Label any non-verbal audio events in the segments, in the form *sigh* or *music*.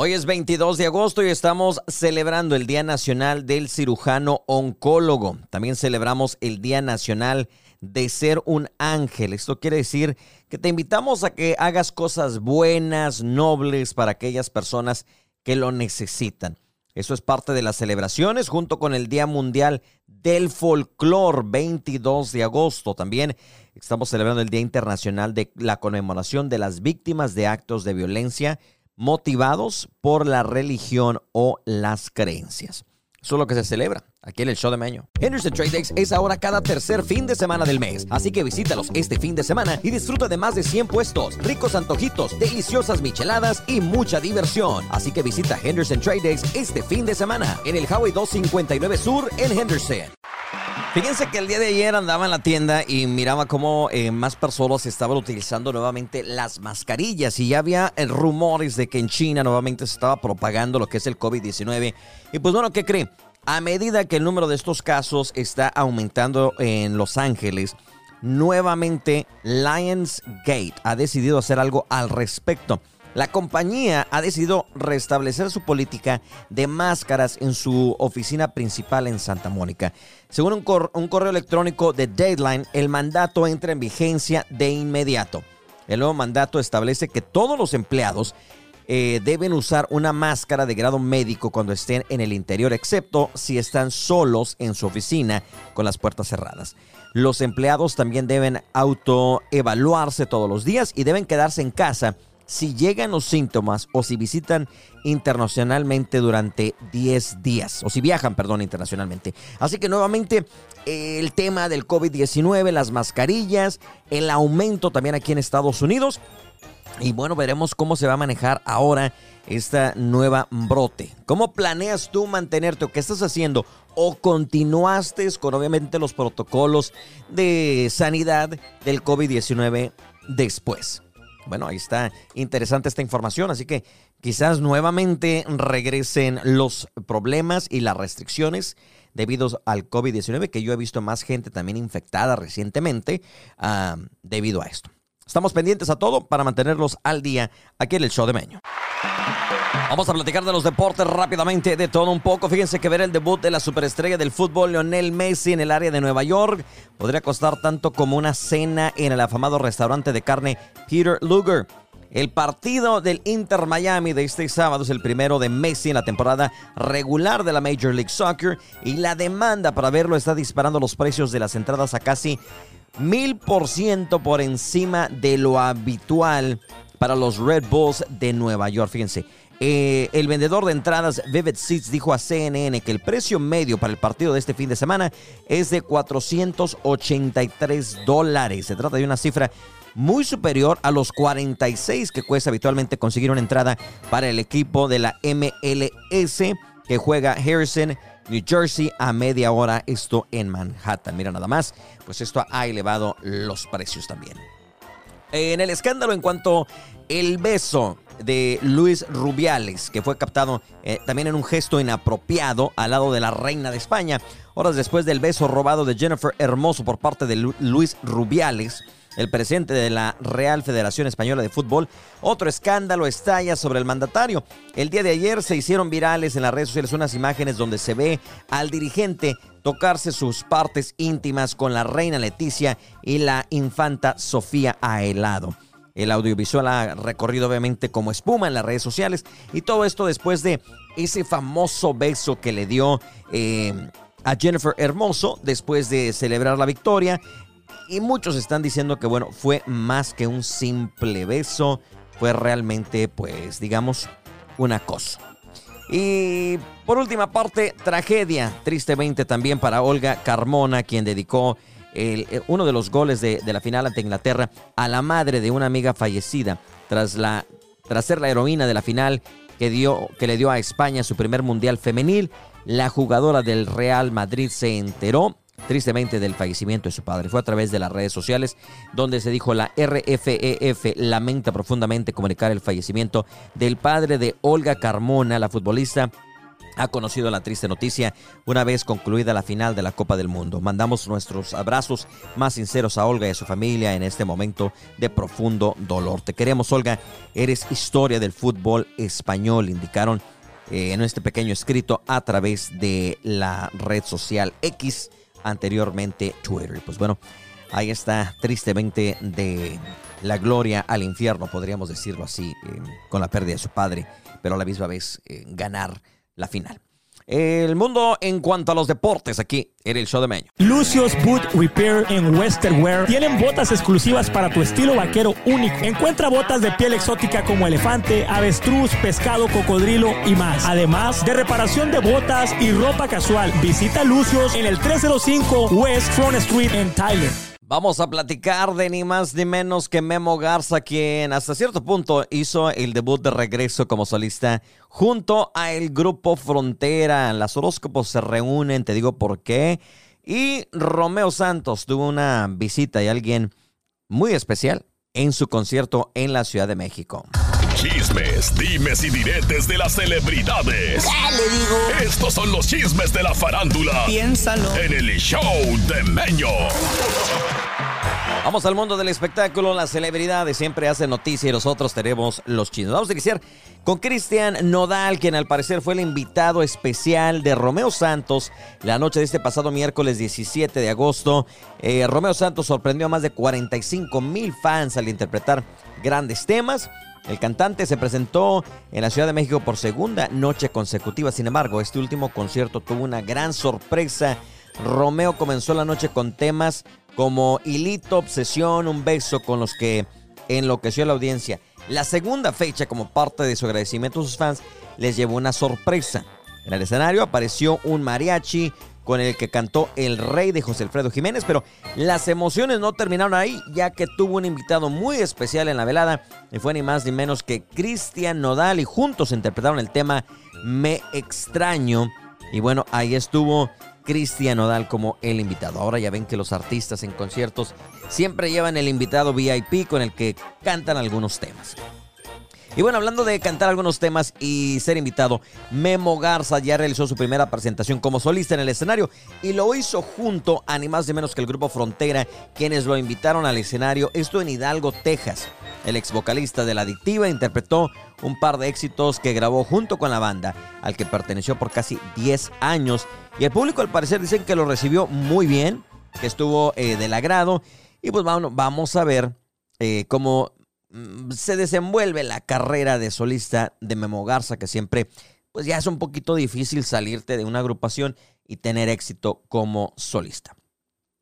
Hoy es 22 de agosto y estamos celebrando el Día Nacional del Cirujano Oncólogo. También celebramos el Día Nacional de Ser un Ángel. Esto quiere decir que te invitamos a que hagas cosas buenas, nobles para aquellas personas que lo necesitan. Eso es parte de las celebraciones junto con el Día Mundial del Folclor, 22 de agosto. También estamos celebrando el Día Internacional de la Conmemoración de las Víctimas de Actos de Violencia motivados por la religión o las creencias. Eso es lo que se celebra aquí en el show de Meño. Henderson Trade Days es ahora cada tercer fin de semana del mes, así que visítalos este fin de semana y disfruta de más de 100 puestos, ricos antojitos, deliciosas micheladas y mucha diversión. Así que visita Henderson Trade Days este fin de semana en el Highway 259 Sur en Henderson. Fíjense que el día de ayer andaba en la tienda y miraba cómo eh, más personas estaban utilizando nuevamente las mascarillas y ya había eh, rumores de que en China nuevamente se estaba propagando lo que es el COVID-19. Y pues bueno, ¿qué cree? A medida que el número de estos casos está aumentando en Los Ángeles, nuevamente Lionsgate ha decidido hacer algo al respecto. La compañía ha decidido restablecer su política de máscaras en su oficina principal en Santa Mónica. Según un, correo electrónico de Deadline, el mandato entra en vigencia de inmediato. El nuevo mandato establece que todos los empleados eh, deben usar una máscara de grado médico cuando estén en el interior, excepto si están solos en su oficina con las puertas cerradas. Los empleados también deben autoevaluarse todos los días y deben quedarse en casa si llegan los síntomas o si visitan internacionalmente durante 10 días, o si viajan, perdón, internacionalmente. Así que nuevamente el tema del COVID-19, las mascarillas, el aumento también aquí en Estados Unidos. Y bueno, veremos cómo se va a manejar ahora esta nueva brote. ¿Cómo planeas tú mantenerte o qué estás haciendo? ¿O continuaste con obviamente los protocolos de sanidad del COVID-19 después? Bueno, ahí está interesante esta información, así que quizás nuevamente regresen los problemas y las restricciones debido al COVID-19, que yo he visto más gente también infectada recientemente ah, debido a esto. Estamos pendientes a todo para mantenerlos al día aquí en el show de Meño. Vamos a platicar de los deportes rápidamente, de todo un poco. Fíjense que ver el debut de la superestrella del fútbol, Lionel Messi, en el área de Nueva York, podría costar tanto como una cena en el afamado restaurante de carne Peter Luger. El partido del Inter Miami de este sábado es el primero de Messi en la temporada regular de la Major League Soccer y la demanda para verlo está disparando los precios de las entradas a casi mil por ciento por encima de lo habitual para los Red Bulls de Nueva York. Fíjense, eh, el vendedor de entradas Vivid Seats dijo a CNN que el precio medio para el partido de este fin de semana es de 483 dólares. Se trata de una cifra muy superior a los 46 que cuesta habitualmente conseguir una entrada para el equipo de la MLS que juega Harrison, New Jersey, a media hora, esto en Manhattan. Mira nada más, pues esto ha elevado los precios también. En el escándalo en cuanto el beso de Luis Rubiales, que fue captado eh, también en un gesto inapropiado al lado de la reina de España. Horas después del beso robado de Jennifer Hermoso por parte de Luis Rubiales, el presidente de la Real Federación Española de Fútbol, otro escándalo estalla sobre el mandatario. El día de ayer se hicieron virales en las redes sociales unas imágenes donde se ve al dirigente tocarse sus partes íntimas con la reina Leticia y la infanta Sofía Aelado. El audiovisual ha recorrido obviamente como espuma en las redes sociales y todo esto después de ese famoso beso que le dio eh, a Jennifer Hermoso después de celebrar la victoria. Y muchos están diciendo que bueno, fue más que un simple beso, fue realmente pues digamos un acoso. Y por última parte, tragedia, tristemente también para Olga Carmona, quien dedicó eh, uno de los goles de, la final ante Inglaterra a la madre de una amiga fallecida tras, la, tras ser la heroína de la final que, dio, que le dio a España su primer mundial femenil. La jugadora del Real Madrid se enteró tristemente del fallecimiento de su padre. Fue a través de las redes sociales donde se dijo la RFEF lamenta profundamente comunicar el fallecimiento del padre de Olga Carmona, la futbolista ha conocido la triste noticia una vez concluida la final de la Copa del Mundo. Mandamos nuestros abrazos más sinceros a Olga y a su familia en este momento de profundo dolor. Te queremos, Olga. Eres historia del fútbol español, indicaron eh, en este pequeño escrito a través de la red social X, anteriormente Twitter. Pues bueno, ahí está tristemente de la gloria al infierno, podríamos decirlo así, eh, con la pérdida de su padre, pero a la misma vez eh, ganar la final. El mundo en cuanto a los deportes aquí en el show de Meño. Lucio's Boot Repair en Western Wear tienen botas exclusivas para tu estilo vaquero único. Encuentra botas de piel exótica como elefante, avestruz, pescado, cocodrilo y más. Además de reparación de botas y ropa casual. Visita Lucios en el 305 West Front Street en Tyler. Vamos a platicar de ni más ni menos que Memo Garza, quien hasta cierto punto hizo el debut de regreso como solista junto a el grupo Frontera. Las horóscopos se reúnen, te digo por qué. Y Romeo Santos tuvo una visita y alguien muy especial en su concierto en la Ciudad de México. Chismes, dimes y diretes de las celebridades. le digo? Estos son los chismes de la farándula. Piénsalo. En el show de Meño. Vamos al mundo del espectáculo. Las celebridades siempre hacen noticia y nosotros tenemos los chismes. Vamos a iniciar con Cristian Nodal, quien al parecer fue el invitado especial de Romeo Santos la noche de este pasado miércoles 17 de agosto. Eh, Romeo Santos sorprendió a más de 45 mil fans al interpretar grandes temas. El cantante se presentó en la Ciudad de México por segunda noche consecutiva. Sin embargo, este último concierto tuvo una gran sorpresa. Romeo comenzó la noche con temas como Hilito, Obsesión, Un beso con los que enloqueció a la audiencia. La segunda fecha, como parte de su agradecimiento a sus fans, les llevó una sorpresa. En el escenario apareció un mariachi con el que cantó El Rey de José Alfredo Jiménez, pero las emociones no terminaron ahí, ya que tuvo un invitado muy especial en la velada, y fue ni más ni menos que Cristian Nodal, y juntos interpretaron el tema Me extraño. Y bueno, ahí estuvo Cristian Nodal como el invitado. Ahora ya ven que los artistas en conciertos siempre llevan el invitado VIP con el que cantan algunos temas. Y bueno, hablando de cantar algunos temas y ser invitado, Memo Garza ya realizó su primera presentación como solista en el escenario y lo hizo junto a ni más ni menos que el grupo Frontera, quienes lo invitaron al escenario, esto en Hidalgo, Texas. El ex vocalista de La Adictiva interpretó un par de éxitos que grabó junto con la banda, al que perteneció por casi 10 años. Y el público al parecer dicen que lo recibió muy bien, que estuvo eh, del agrado. Y pues vamos, vamos a ver eh, cómo se desenvuelve la carrera de solista de Memo Garza, que siempre, pues ya es un poquito difícil salirte de una agrupación y tener éxito como solista.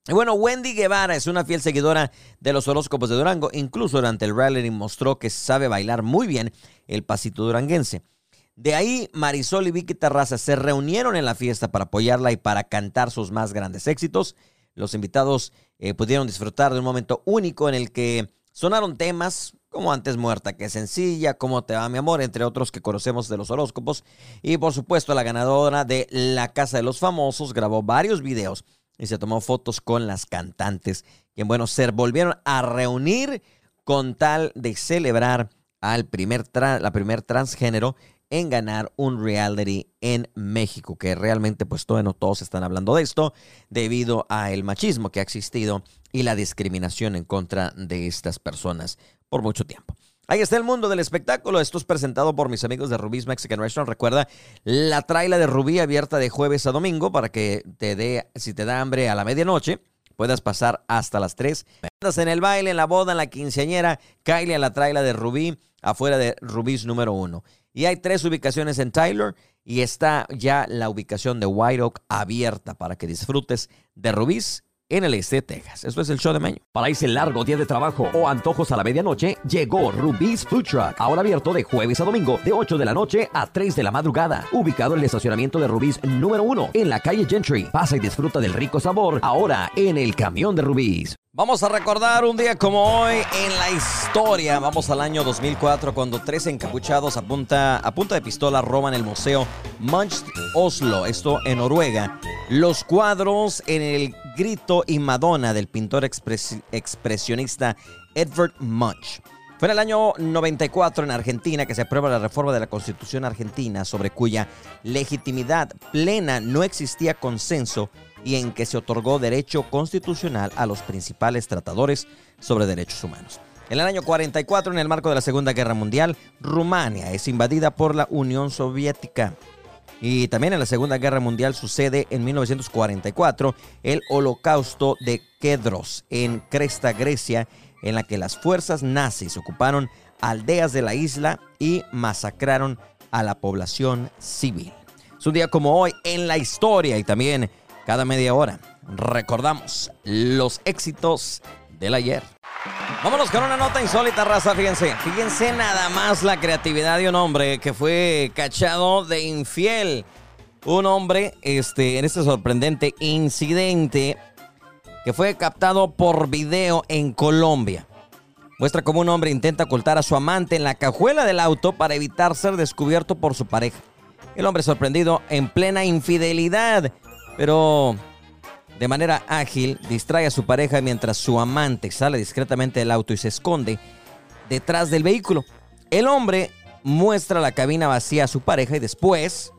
Y bueno, Wendy Guevara es una fiel seguidora de los horóscopos de Durango. Incluso durante el rally mostró que sabe bailar muy bien el pasito duranguense. De ahí, Marisol y Vicky Terraza se reunieron en la fiesta para apoyarla y para cantar sus más grandes éxitos. Los invitados eh, pudieron disfrutar de un momento único en el que Sonaron temas como Antes Muerta que Sencilla, Cómo te va mi amor, entre otros que conocemos de los horóscopos. Y por supuesto la ganadora de La Casa de los Famosos grabó varios videos y se tomó fotos con las cantantes, que bueno, se volvieron a reunir con tal de celebrar al primer la primer transgénero en ganar un reality en México, que realmente pues todos están hablando de esto debido a el machismo que ha existido y la discriminación en contra de estas personas por mucho tiempo. Ahí está el mundo del espectáculo. Esto es presentado por mis amigos de Rubí's Mexican Restaurant. Recuerda la traila de Rubí abierta de jueves a domingo para que te dé, si te da hambre a la medianoche, puedas pasar hasta las 3. Andas en el baile, en la boda, en la quinceañera, Kylie a la traila de Rubí, afuera de Rubí's número uno. Y hay tres ubicaciones en Tyler y está ya la ubicación de White Oak abierta para que disfrutes de Rubí's en el este de Texas. Esto es el show de Meño. Para ese largo día de trabajo o antojos a la medianoche, llegó Rubí's Food Truck. Ahora abierto de jueves a domingo, de 8 de la noche a 3 de la madrugada. Ubicado en el estacionamiento de Rubí's número 1, en la calle Gentry. Pasa y disfruta del rico sabor, ahora en el camión de Rubí's. Vamos a recordar un día como hoy en la historia. Vamos al año 2004 cuando tres encapuchados a punta, a punta de pistola roban el museo Munch Oslo, esto en Noruega. Los cuadros en el grito y Madonna del pintor expresionista Edvard Munch. Fue en el año 94 en Argentina que se aprueba la reforma de la Constitución argentina sobre cuya legitimidad plena no existía consenso y en que se otorgó derecho constitucional a los principales tratadores sobre derechos humanos. En el año 44, en el marco de la Segunda Guerra Mundial, Rumania es invadida por la Unión Soviética. Y también en la Segunda Guerra Mundial sucede en 1944 el Holocausto de Kedros en Cresta, Grecia, en la que las fuerzas nazis ocuparon aldeas de la isla y masacraron a la población civil. Es un día como hoy en la historia y también cada media hora recordamos los éxitos del ayer. Vámonos con una nota insólita, raza. Fíjense, fíjense nada más la creatividad de un hombre que fue cachado de infiel. Un hombre, este, en este sorprendente incidente que fue captado por video en Colombia. Muestra cómo un hombre intenta ocultar a su amante en la cajuela del auto para evitar ser descubierto por su pareja. El hombre sorprendido en plena infidelidad, pero de manera ágil distrae a su pareja mientras su amante sale discretamente del auto y se esconde detrás del vehículo. El hombre muestra la cabina vacía a su pareja y después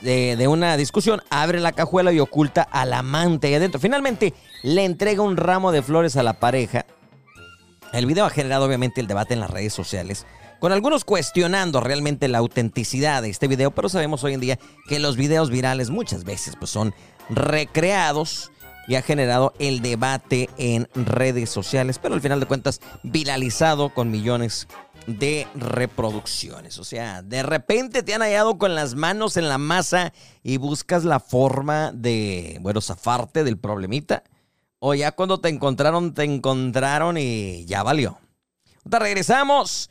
de, una discusión abre la cajuela y oculta al amante ahí adentro. Finalmente le entrega un ramo de flores a la pareja. El video ha generado obviamente el debate en las redes sociales con algunos cuestionando realmente la autenticidad de este video, pero sabemos hoy en día que los videos virales muchas veces pues, son recreados y ha generado el debate en redes sociales, pero al final de cuentas viralizado con millones de reproducciones. O sea, de repente te han hallado con las manos en la masa y buscas la forma de, bueno, zafarte del problemita. O ya cuando te encontraron, te encontraron y ya valió. Te regresamos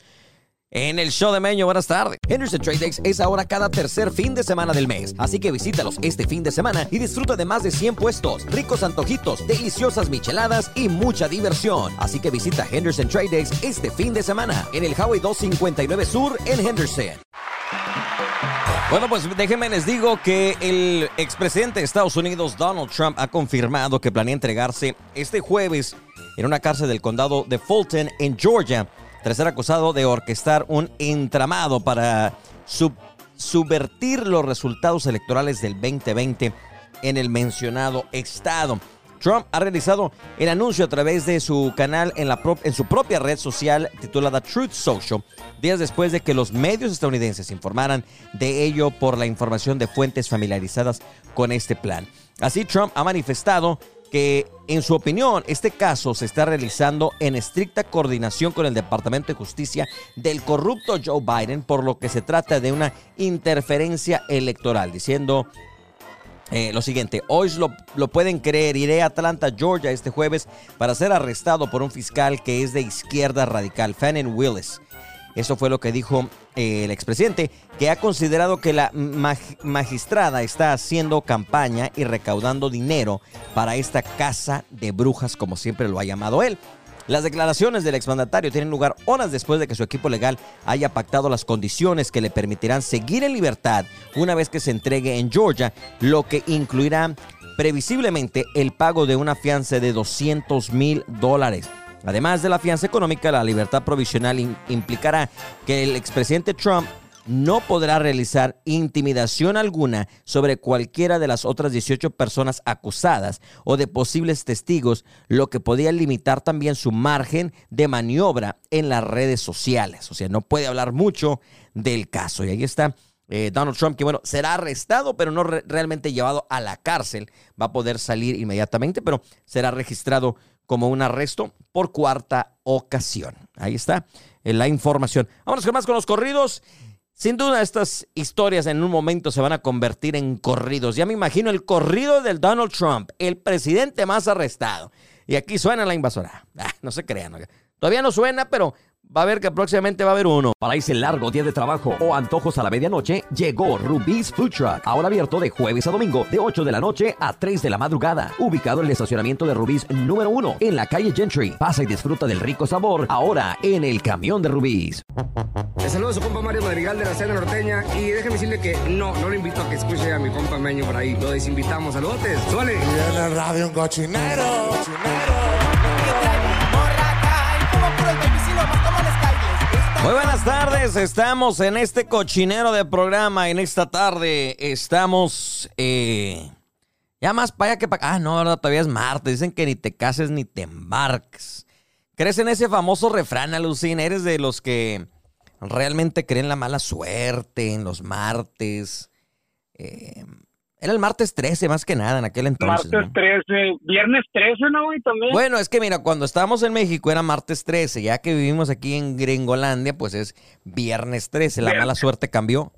en el show de Meño, buenas tardes. Henderson Trade Days es ahora cada tercer fin de semana del mes, así que visítalos este fin de semana y disfruta de más de 100 puestos, ricos antojitos, deliciosas micheladas y mucha diversión. Así que visita Henderson Trade Days este fin de semana en el Highway 259 Sur en Henderson. Bueno, pues déjenme les digo que el expresidente de Estados Unidos, Donald Trump, ha confirmado que planea entregarse este jueves en una cárcel del condado de Fulton, en Georgia, tras ser acusado de orquestar un entramado para subvertir los resultados electorales del 2020 en el mencionado estado. Trump ha realizado el anuncio a través de su canal en, en, su propia red social titulada Truth Social, días después de que los medios estadounidenses informaran de ello por la información de fuentes familiarizadas con este plan. Así, Trump ha manifestado que en su opinión este caso se está realizando en estricta coordinación con el Departamento de Justicia del corrupto Joe Biden, por lo que se trata de una interferencia electoral, diciendo eh, lo siguiente, hoy lo, lo, pueden creer, iré a Atlanta, Georgia este jueves para ser arrestado por un fiscal que es de izquierda radical, Fannin Willis. Eso fue lo que dijo eh, el expresidente, que ha considerado que la magistrada está haciendo campaña y recaudando dinero para esta casa de brujas, como siempre lo ha llamado él. Las declaraciones del exmandatario tienen lugar horas después de que su equipo legal haya pactado las condiciones que le permitirán seguir en libertad una vez que se entregue en Georgia, lo que incluirá previsiblemente el pago de una fianza de 200 mil dólares. Además de la fianza económica, la libertad provisional implicará que el expresidente Trump no podrá realizar intimidación alguna sobre cualquiera de las otras 18 personas acusadas o de posibles testigos, lo que podría limitar también su margen de maniobra en las redes sociales. O sea, no puede hablar mucho del caso. Y ahí está eh, Donald Trump, que bueno, será arrestado, pero no realmente llevado a la cárcel. Va a poder salir inmediatamente, pero será registrado como un arresto por cuarta ocasión. Ahí está la información. Vámonos con más con los corridos. Sin duda estas historias en un momento se van a convertir en corridos. Ya me imagino el corrido del Donald Trump, el presidente más arrestado. Y aquí suena la invasora. Ah, no se crean. Todavía no suena, pero va a ver que próximamente va a haber uno. Para ese largo día de trabajo o antojos a la medianoche, llegó Rubí's Food Truck. Ahora abierto de jueves a domingo, de 8 de la noche a 3 de la madrugada. Ubicado en el estacionamiento de Rubí's número 1, en la calle Gentry. Pasa y disfruta del rico sabor, ahora en el camión de Rubí's. Le saludo a su compa Mario Madrigal de la Cena Norteña y déjeme decirle que no, no lo invito a que escuche a mi compa Meño por ahí. Lo desinvitamos. Saludotes. ¡Suele! Y en el radio un cochinero. cochinero. Muy buenas tardes, estamos en este cochinero de programa. En esta tarde estamos eh, ya más para allá que para. Ah, no, todavía es martes. Dicen que ni te cases ni te embarques. ¿Crees en ese famoso refrán, Alucina? ¿Eres de los que realmente creen la mala suerte en los martes? Eh, era el martes 13 más que nada en aquel entonces. Martes ¿no? 13, viernes 13, ¿no, güey? También. Bueno, es que mira, cuando estábamos en México era martes 13, ya que vivimos aquí en Gringolandia, pues es viernes 13, la Viernes. mala suerte cambió.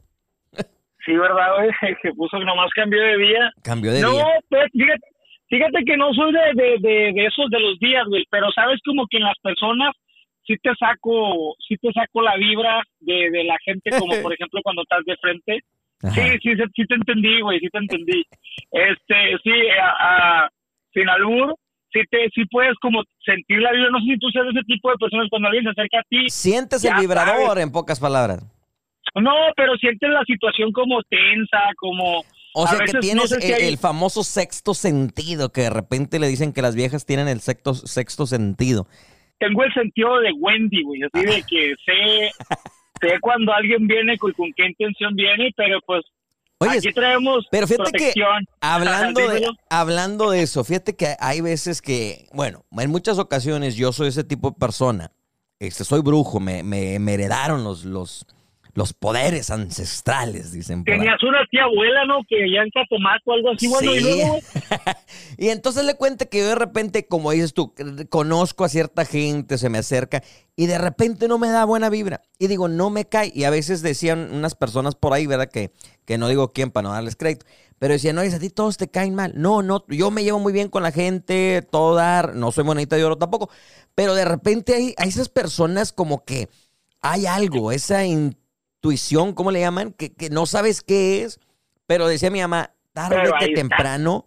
Sí, ¿verdad, güey? *laughs* Que puso que nomás cambió de día. Cambió de no, día. pues, fíjate, fíjate que no soy de, de, de, de esos de los días, güey, pero sabes como que en las personas sí te saco, sí te saco la vibra de, de la gente, como *laughs* por ejemplo cuando estás de frente. Ajá. Sí, sí, sí, te entendí, güey, sí te entendí. Este, sí, a, a- sin albur, sí, te, sí puedes como sentir la vibra. No sé si tú seas de ese tipo de personas cuando alguien se acerca a ti. Sientes el vibrador, sabes. en pocas palabras. No, pero sientes la situación como tensa, como... O sea, que no tienes sé si el, hay- el famoso sexto sentido, que de repente le dicen que las viejas tienen el sexto, sexto sentido. tengo el sentido de Wendy, güey, así de *laughs* que sé, sé cuando alguien viene con, con qué intención viene, pero pues Oye, aquí traemos pero fíjate que hablando de, *laughs* hablando de eso, fíjate que hay veces que, bueno, en muchas ocasiones yo soy ese tipo de persona. Este, soy brujo, me, me, me heredaron los, los, los poderes ancestrales, dicen. Tenías una tía abuela, ¿no? Que ya en Catemaco o algo así, bueno, y Sí. luego, güey, *laughs* y entonces le cuenta que yo de repente, como dices tú, conozco a cierta gente, se me acerca y de repente no me da buena vibra. Y digo, no me cae. Y a veces decían unas personas por ahí, ¿verdad? Que, que no digo quién para no darles crédito. Pero decían, no, a ti todos te caen mal. No, no, yo me llevo muy bien con la gente, todo dar, no soy monedita de oro tampoco. Pero de repente hay, hay esas personas como que hay algo, esa intuición, ¿cómo le llaman? Que, que no sabes qué es. Pero decía mi mamá, tarde que temprano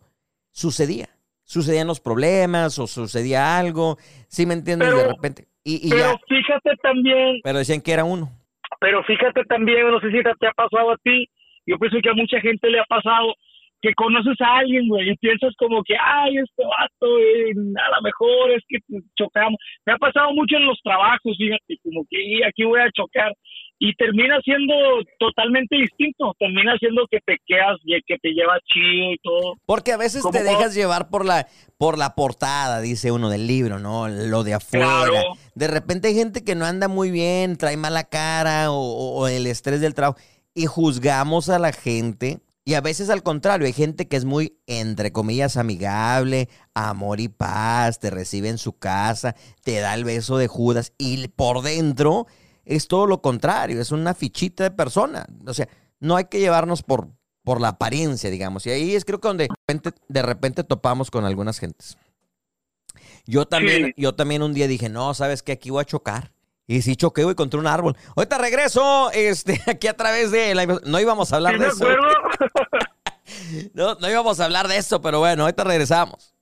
sucedía. Sucedían los problemas o sucedía algo. ¿Sí me entiendes? Pero- de repente. Y, y pero ya. fíjate también, Pero decían que era uno. pero fíjate también, no sé si te, ha pasado a ti, yo pienso que a mucha gente le ha pasado que conoces a alguien, güey, y piensas como que, ay, este vato, eh, a lo mejor es que chocamos. Me ha pasado mucho en los trabajos, fíjate, como que "Y aquí voy a chocar. Y termina siendo totalmente distinto, termina siendo que te quedas y que te llevas chido y todo. Porque a veces te dejas llevar por la, por la portada, dice uno del libro, ¿no? Lo de afuera. Claro. De repente hay gente que no anda muy bien, trae mala cara o, o- o el estrés del trabajo. Y juzgamos a la gente. Y a veces al contrario, hay gente que es muy, entre comillas, amigable, amor y paz, te recibe en su casa, te da el beso de Judas. Y por dentro es todo lo contrario, es una fichita de persona. O sea, no hay que llevarnos por, por la apariencia, digamos. Y ahí es creo que donde de repente, de repente topamos con algunas gentes. Yo también, Sí. yo también un día dije, no, ¿sabes qué? Aquí voy a chocar. Y sí choqué, güey, contra un árbol. Ahorita regreso, este, *laughs* aquí a través de la... No íbamos a hablar ¿Sí de eso. *laughs* No, no íbamos a hablar de eso, pero bueno, ahorita regresamos.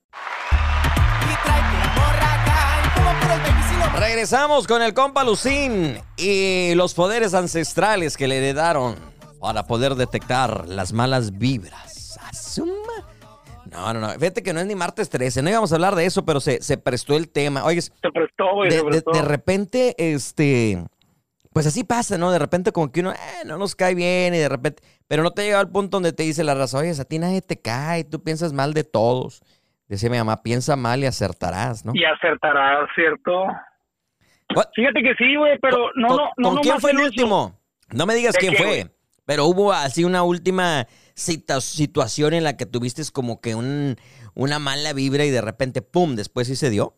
Regresamos con el compa Lucín y los poderes ancestrales que le heredaron para poder detectar las malas vibras. Asuma. No, no, no. Fíjate que no es ni martes 13. No íbamos a hablar de eso, pero se, se prestó el tema. Oye, Se prestó, güey, de, se de- prestó. de repente, este, pues así pasa, ¿no? De repente como que uno, eh, no nos cae bien y de repente, pero no te llega al punto donde te dice la raza, oye, a ti nadie te cae, tú piensas mal de todos. Decía mi mamá, piensa mal y acertarás, ¿no? Y acertará, ¿cierto? Fíjate que sí, güey, pero no, ¿Con, no, no. con quién fue el eso. último? No me digas ¿De quién qué, fue, pero hubo así una última cita- situación en la que tuviste como que un, una mala vibra y de repente, ¡pum!, después sí se dio.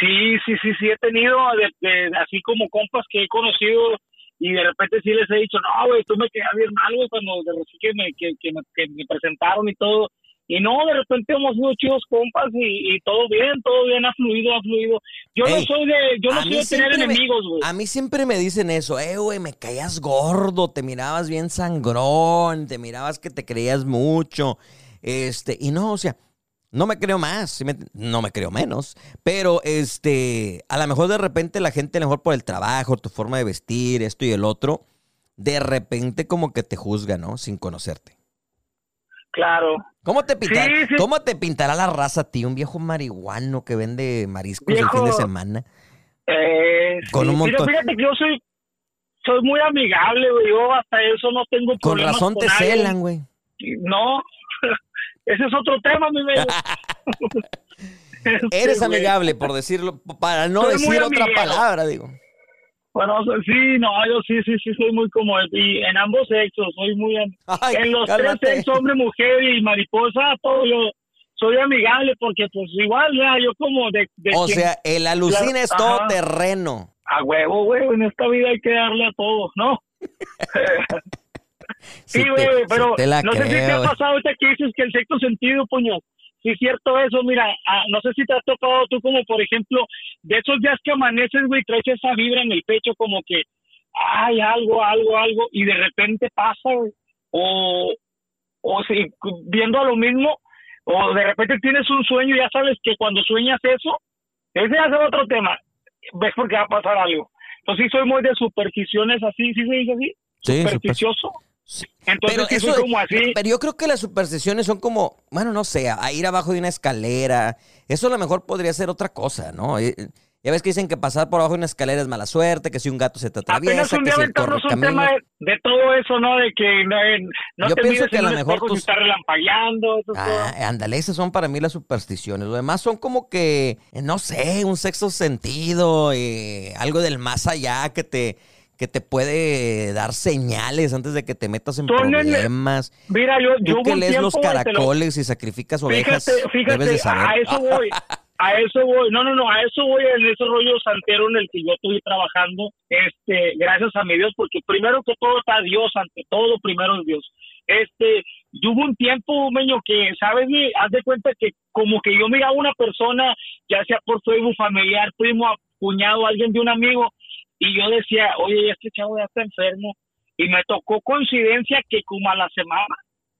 Sí, sí, sí, sí, he tenido de- de- así como compas que he conocido y de repente sí les he dicho, no, güey, tú me quedas bien mal, güey, cuando de que me, que, que me, que me presentaron y todo. Y no, de repente hemos sido chidos compas y, y todo bien, todo bien, ha fluido, ha fluido. Yo no soy de, yo no soy de tener me- enemigos, güey. A mí siempre me dicen eso, eh, güey, me caías gordo, te mirabas bien sangrón, te mirabas que te creías mucho, este, y no, o sea, no me creo más, ¿sí me ent- no me creo menos, pero este, a lo mejor de repente la gente, a lo mejor por el trabajo, tu forma de vestir, esto y el otro, de repente como que te juzga, ¿no? Sin conocerte. Claro. ¿Cómo te, pintar- Sí, sí. ¿Cómo te pintará la raza a ti? Un viejo marihuano que vende mariscos el fin de semana. Eh, Con sí, un mira, montón- Fíjate que yo soy, soy muy amigable, güey. Yo hasta eso no tengo Con problemas razón te nadie. celan, güey. No, *laughs* ese es otro tema, mi bello. *laughs* Eres güey. amigable, por decirlo, para no Soy decir otra palabra, digo. Bueno, sí, no, yo sí, sí, sí, soy muy como, y en ambos sexos, soy muy, Ay, en los cálmate. tres sexos, hombre, mujer y mariposa, todo yo soy amigable porque pues igual, ya, yo como de... de O quien- sea, el alucina es Ajá. todo terreno. a huevo, güey, en esta vida hay que darle a todo, ¿no? *laughs* Sí, güey, pero no sé si te ha pasado ahorita que dices que el sexto sentido, puño. Sí, es cierto eso, mira, ah, no sé si te ha tocado tú como, por ejemplo, de esos días que amaneces, güey, traes esa vibra en el pecho como que hay algo, algo, algo, y de repente pasa, güey. O, o si, viendo a lo mismo, o de repente tienes un sueño y ya sabes que cuando sueñas eso, ese ya es otro tema, ves porque va a pasar algo. Entonces sí soy muy de supersticiones así, ¿sí se dice así? Sí, Supersticioso. Entonces Pero eso, como así. pero yo creo que las supersticiones son como, bueno, no sé, a ir abajo de una escalera. Eso a lo mejor podría ser otra cosa, ¿no? Eh, eh, Ya ves que dicen que pasar por abajo de una escalera es mala suerte, que si un gato se te Apenas atraviesa, un que día si el un tema de, de todo eso, ¿no? De que no, eh, no Yo te pienso que a lo un mejor está relampagueando. Ah, ándale, esas son para mí las supersticiones. Lo demás son como que, no sé, un sexto sentido, eh, algo del más allá que te, que te puede dar señales antes de que te metas en problemas. Mira, yo, yo Tú que lees los te lo- caracoles y sacrificas ovejas, Fíjate, fíjate, debes de saber. a eso *laughs* voy. A eso voy, no, no, no, a eso voy en ese rollo santero en el que yo estoy trabajando, este, gracias a mi Dios, porque primero que todo está Dios, ante todo primero es Dios. Este, y hubo un tiempo, meño, que, ¿sabes? güey? Haz de cuenta que como que yo miraba a una persona, ya sea por Facebook familiar, primo, cuñado, alguien de un amigo, y yo decía, oye, este chavo ya está enfermo. Y me tocó coincidencia que como a la semana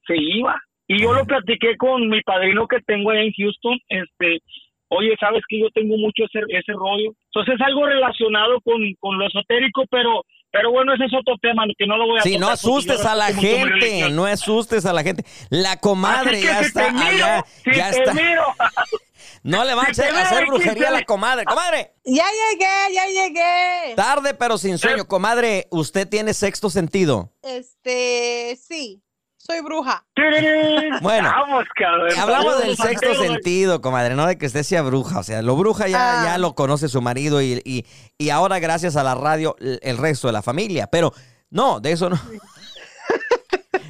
se iba. Y yo lo platiqué con mi padrino que tengo allá en Houston, este, oye, sabes que yo tengo mucho ese, ese rollo. Entonces es algo relacionado con, con lo esotérico, pero, pero bueno, ese es otro tema que no lo voy a Sí, no asustes a la gente, no asustes a la gente. La comadre ya si está te miro, allá, si ya te está. miro. *laughs* No le va a si hacer, brujería a la comadre. Comadre, Ya llegué, ya llegué. tarde pero sin sueño. Comadre, usted tiene sexto sentido. Este, sí, soy bruja. Bueno, Vamos, cabrón. Hablamos del sexto sentido, comadre, no de que usted sea bruja. O sea, lo bruja ya, Ah. ya lo conoce su marido y, y, y ahora gracias a la radio el, resto de la familia. Pero no, de eso no. *laughs*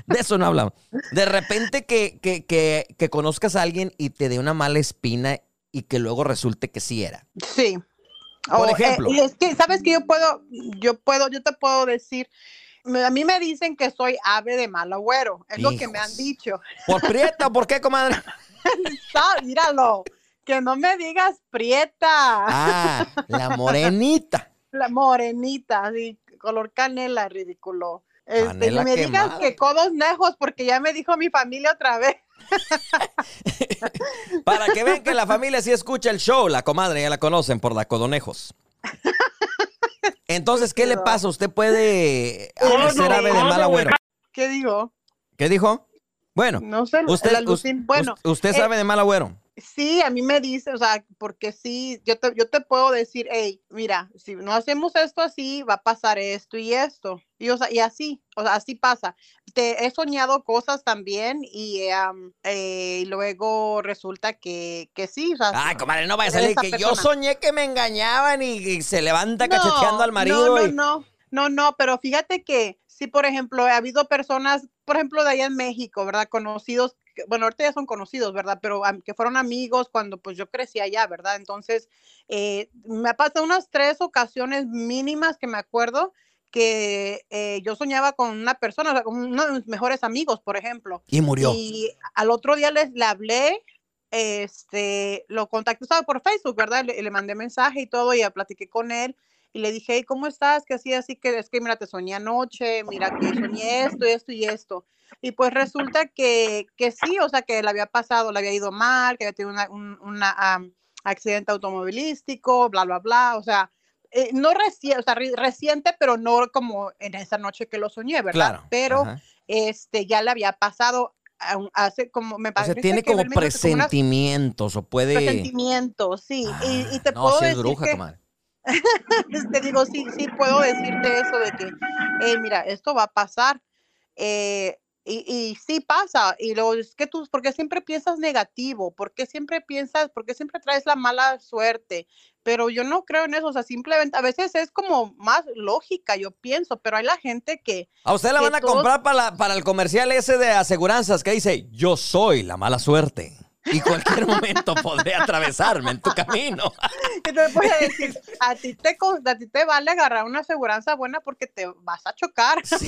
De eso no hablamos. De repente que, que, que, que conozcas a alguien y te dé una mala espina y que luego resulte que sí era. Sí. Por Oh, ejemplo. eh, y es que, ¿sabes que yo puedo, yo puedo, yo te puedo decir, a mí me dicen que soy ave de mal agüero, es lo que me han dicho. ¿Por prieta por qué, comadre? *laughs* Míralo, que no me digas prieta, Ah, la morenita. la morenita, así, color canela, ridículo. Este, y me digas que codos nejos, porque ya me dijo mi familia otra vez. *laughs* Para que vean que la familia sí escucha el show, la comadre ya la conocen por la Codonejos. *laughs* Entonces, ¿qué le pasa? ¿Usted puede *laughs* Oh, ser no, ave de mal agüero? ¿Qué digo? ¿Qué dijo? Bueno, No sé, el usted, alucin- us- bueno, us- usted eh, sabe de mal agüero. Sí, a mí me dice, o sea, porque sí, yo te, yo te puedo decir, hey, mira, si no hacemos esto así, va a pasar esto y esto. Y, o sea, y así, o sea, así pasa. Te he soñado cosas también y eh, luego resulta que, que sí, o sea, Ay, comadre, no vaya a salir que yo soñé que me engañaban y, y se levanta No, cacheteando al marido. No, y- no, no, no, no, pero fíjate que sí, por ejemplo, ha habido personas, por ejemplo, de allá en México, ¿verdad? Conocidos, que- bueno, ahorita ya son conocidos, ¿verdad? Pero que fueron amigos cuando pues yo crecí allá, ¿verdad? Entonces, eh, me ha pasado unas tres ocasiones mínimas que me acuerdo que eh, yo soñaba con una persona, o sea, con uno de mis mejores amigos, por ejemplo. Y murió. Y al otro día les, le hablé, este, lo contacté, estaba por Facebook, ¿verdad? Le, le mandé mensaje y todo, y platiqué con él. Y le dije, "Hey, ¿cómo estás? Que así, así que es que mira, te soñé anoche, mira que soñé esto, esto y esto. Y pues resulta que, que sí, o sea, que le había pasado, le había ido mal, que había tenido una, un una, am, accidente automovilístico, bla, bla, bla. O sea, eh, no reciente, o sea, re- reciente, pero no como en esa noche que lo soñé, ¿verdad? Claro. Pero ajá. este ya le había pasado hace como me O parece sea, tiene que como como unas presentimientos o puede... presentimientos, sí. y, y te no, puedo es decir bruja, que. *laughs* te digo, sí, sí puedo decirte eso de que, hey, mira, esto va a pasar. Eh, y, y, sí pasa, y lo es que tú, porque siempre piensas negativo, porque siempre piensas, porque siempre traes la mala suerte, pero yo no creo en eso, o sea, simplemente a veces es como más lógica, yo pienso, pero hay la gente que... A usted la van a todos- comprar para, la- para el comercial ese de aseguranzas que dice, yo soy la mala suerte. Y cualquier momento podré atravesarme en tu camino. que te puede decir, a ti te, con- a ti te vale agarrar una aseguranza buena porque te vas a chocar. Sí.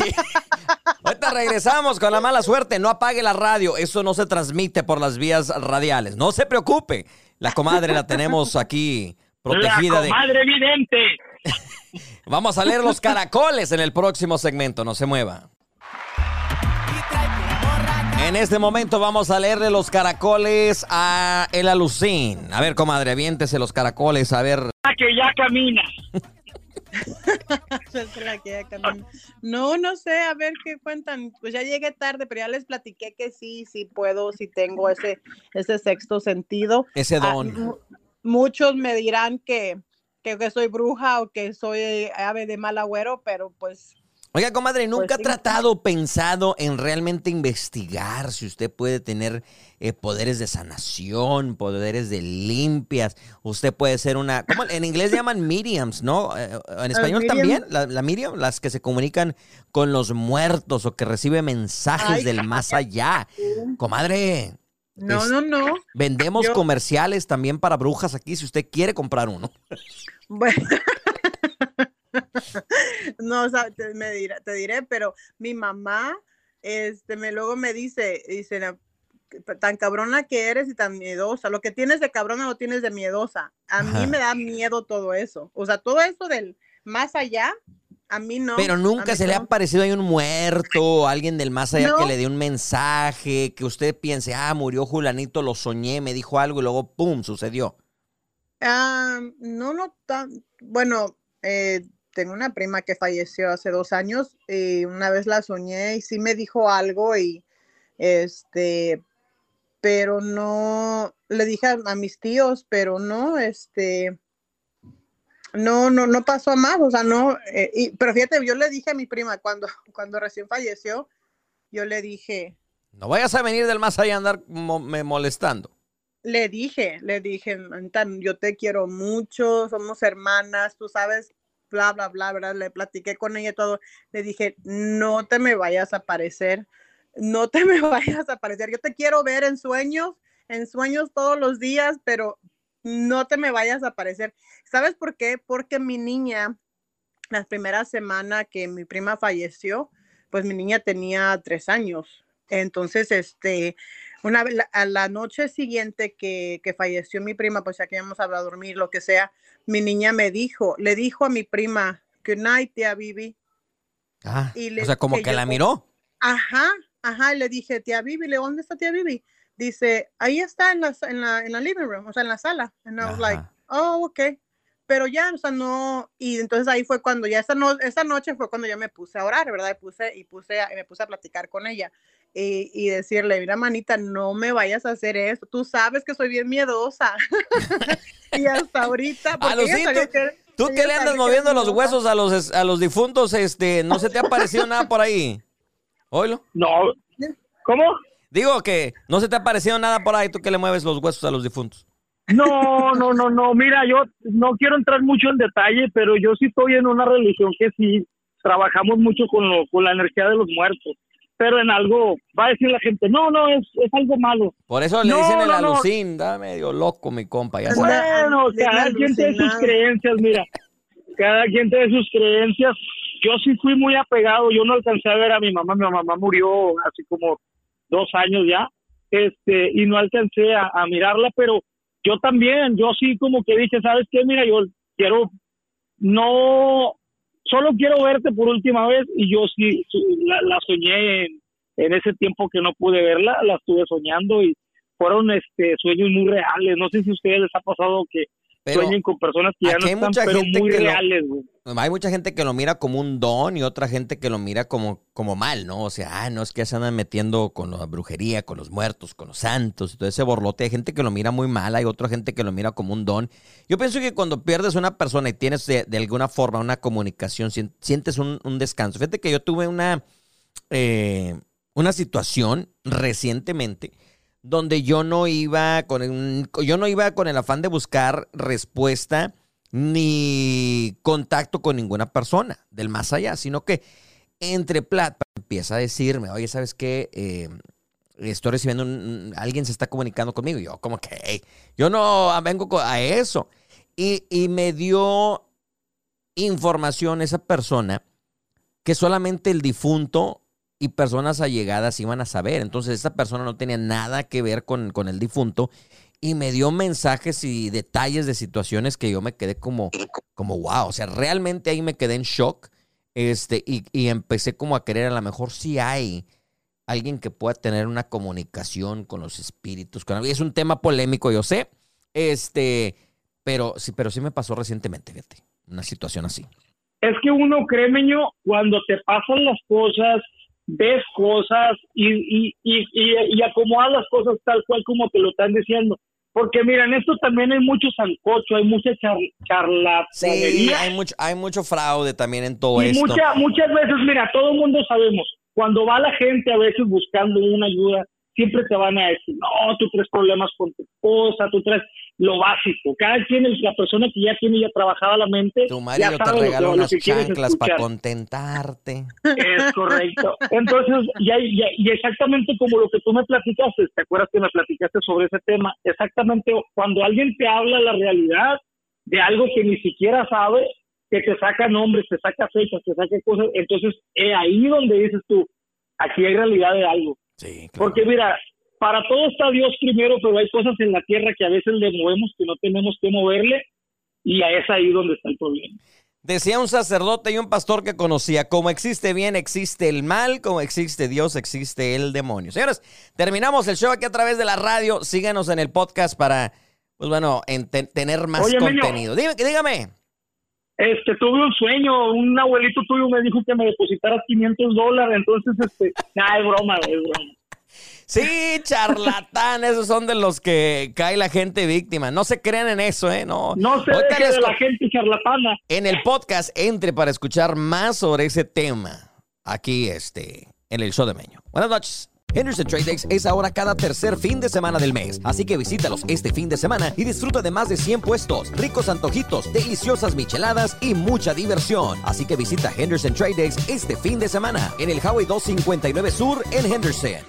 Ahorita regresamos con la mala suerte. No apague la radio. Eso no se transmite por las vías radiales. No se preocupe. La comadre la tenemos aquí protegida la de. comadre evidente. *laughs* Vamos a leer los caracoles en el próximo segmento. No se mueva. En este momento vamos a leerle los caracoles a El Alucín. A ver, comadre, aviéntese los caracoles. A ver. Ah, que ya camina. *laughs* La que ya camina. No, no sé, a ver qué cuentan. Pues ya llegué tarde, pero ya les platiqué que sí, sí puedo, sí tengo ese, ese sexto sentido. Ese Ah, don. mu- muchos me dirán que, que, que soy bruja o que soy ave de mal agüero, pero pues Oiga, comadre, ¿nunca ha sí. tratado, pensado en realmente investigar si usted puede tener eh, poderes de sanación, poderes de limpias? Usted puede ser una, ¿cómo? En inglés llaman mediums, ¿no? Eh, en español también, la, la medium, las que se comunican con los muertos o que recibe mensajes Ay, del *laughs* más allá. Comadre, no, Es- no, no. vendemos Yo- comerciales también para brujas aquí si usted quiere comprar uno. Bueno. *laughs* no, o sea, te, me dirá- te diré, pero mi mamá, este, me luego me dice, dice, "Na- tan cabrona que eres y tan miedosa. Lo que tienes de cabrona lo tienes de miedosa. A mí Ajá. me da miedo todo eso. O sea, todo eso del más allá, a mí no. Pero nunca se le ha no. aparecido ahí un muerto o alguien del más allá que le dé un mensaje, que usted piense, ah, murió Julanito, lo soñé, me dijo algo y luego, ¡pum!, sucedió. Ah, no, no tan. Bueno, eh, tengo una prima que falleció hace dos años y una vez la soñé y sí me dijo algo y este, pero no, le dije a, a mis tíos, pero no, este, no, no, no pasó a más, o sea, no, eh, y, pero fíjate, yo le dije a mi prima cuando, *laughs* cuando recién falleció, yo le dije, No vayas a venir del más allá a andar mo- me molestando. Le dije, le dije, "Manita, yo te quiero mucho, somos hermanas, tú sabes, bla, bla, bla, ¿verdad? Le platiqué con ella todo. Le dije, no te me vayas a aparecer, no te me *laughs* vayas a aparecer. Yo te quiero ver en sueños, en sueños todos los días, pero no te me vayas a aparecer. ¿Sabes por qué? Porque mi niña, la primera semana que mi prima falleció, pues mi niña tenía tres años. Entonces, este, una vez, la- a la noche siguiente que, que falleció mi prima, pues ya que íbamos a dormir, lo que sea, mi niña me dijo, le dijo a mi prima, good night, tía Bibi. Ah, Y le o sea, como que yo, la miró. Ajá, ajá, y le dije, tía Bibi, le ¿dónde está tía Bibi? Dice, ahí está en la, en la, en la living room, o sea, en la sala. And I was like, Ajá. oh, ok. Pero ya, o sea, no, y entonces ahí fue cuando ya esa, no, esa noche fue cuando yo me puse a orar, ¿verdad? Y, puse, y puse a- me puse a platicar con ella y, y decirle, mira, manita, no me vayas a hacer eso, tú sabes que soy bien miedosa. *laughs* y hasta ahorita, ella Alucín, sabía tú- que- Tú ella que le andas moviendo los huesos a los, a los difuntos, este, ¿no se te ha parecido nada por ahí? Oilo. No. ¿Cómo? Digo que no se te ha parecido nada por ahí, tú que le mueves los huesos a los difuntos. No, no, no, no. Mira, yo no quiero entrar mucho en detalle, pero yo sí estoy en una religión que sí trabajamos mucho con, lo, con la energía de los muertos. Pero en algo va a decir la gente, no, no, es, es algo malo. Por eso le No, dicen el no, da medio loco mi compa, ya Bueno, sabes. Cada quien tiene sus creencias, mira. Cada quien tiene sus creencias. Yo sí fui muy apegado. Yo no alcancé a ver a mi mamá. Mi mamá murió hace como dos años ya. Este, y no alcancé a, a mirarla, pero yo también, yo sí como que dije, ¿sabes qué? Mira, yo quiero, no, solo quiero verte por última vez y yo sí la, la soñé en, en ese tiempo que no pude verla, la estuve soñando y fueron este sueños muy reales. No sé si a ustedes les ha pasado que Pero sueñen con personas que ya no están, pero muy lo- reales, güey. Hay mucha gente que lo mira como un don y otra gente que lo mira como, como mal, ¿no? O sea, ah, no es que se andan metiendo con la brujería, con los muertos, con los santos, todo ese borlote. Hay gente que lo mira muy mal, hay otra gente que lo mira como un don. Yo pienso que cuando pierdes una persona y tienes de, alguna forma una comunicación, sientes un, descanso. Fíjate que yo tuve una, eh, una situación recientemente donde yo no iba con yo no iba con el afán de buscar respuesta ni contacto con ninguna persona del más allá, sino que entre plata empieza a decirme, oye, ¿sabes qué? Eh, estoy recibiendo, un, alguien se está comunicando conmigo. Y yo, como que, yo no vengo a eso. Y, y me dio información esa persona que solamente el difunto y personas allegadas iban a saber. Entonces, esa persona no tenía nada que ver con, con el difunto y me dio mensajes y detalles de situaciones que yo me quedé como, como wow, o sea, realmente ahí me quedé en shock este, y, y empecé como a querer, a lo mejor si hay alguien que pueda tener una comunicación con los espíritus. Con, es un tema polémico, yo sé, este, pero sí, pero sí me pasó recientemente, fíjate, una situación así. Es que uno, créemeño, cuando te pasan las cosas, ves cosas y, y, y, y, acomodas las cosas tal cual como te lo están diciendo. Porque mira, en esto también hay mucho sancocho, hay mucha char Sí, hay mucho, hay mucho fraude también en todo y esto. muchas veces, mira, todo el mundo sabemos, cuando va la gente a veces buscando una ayuda, siempre te van a decir, no, tú traes problemas con tu esposa, tú traes lo básico. Cada quien, la persona que ya tiene ya trabajada la mente, tu marido ya te regala unas chanclas para contentarte. Es correcto. Entonces, y, y, exactamente como lo que tú me platicaste, ¿te acuerdas que me platicaste sobre ese tema? Exactamente cuando alguien te habla la realidad de algo que ni siquiera sabe, que te saca nombres, te saca fechas, te saca cosas, entonces es ahí donde dices tú, aquí hay realidad de algo. Porque mira, para todo está Dios primero, pero hay cosas en la tierra que a veces le movemos que no tenemos que moverle y es ahí donde está el problema. Decía un sacerdote y un pastor que conocía, como existe bien, existe el mal, como existe Dios, existe el demonio. Señores, terminamos el show aquí a través de la radio. Síganos en el podcast para, pues bueno, tener más contenido. dígame. Este, tuve un sueño, un abuelito tuyo me dijo que me depositaras 500 dólares, entonces, este, *laughs* nada, es broma, es broma. Sí, charlatán, esos son de los que cae la gente víctima. No se crean en eso, ¿eh? No, no se deje de la gente charlatana. En el podcast, entre para escuchar más sobre ese tema. Aquí, este, en el show de Meño. Buenas noches. Henderson Trade Days es ahora cada tercer fin de semana del mes, así que visítalos este fin de semana y disfruta de más de 100 puestos, ricos antojitos, deliciosas micheladas y mucha diversión. Así que visita Henderson Trade Days este fin de semana en el Highway 259 Sur en Henderson.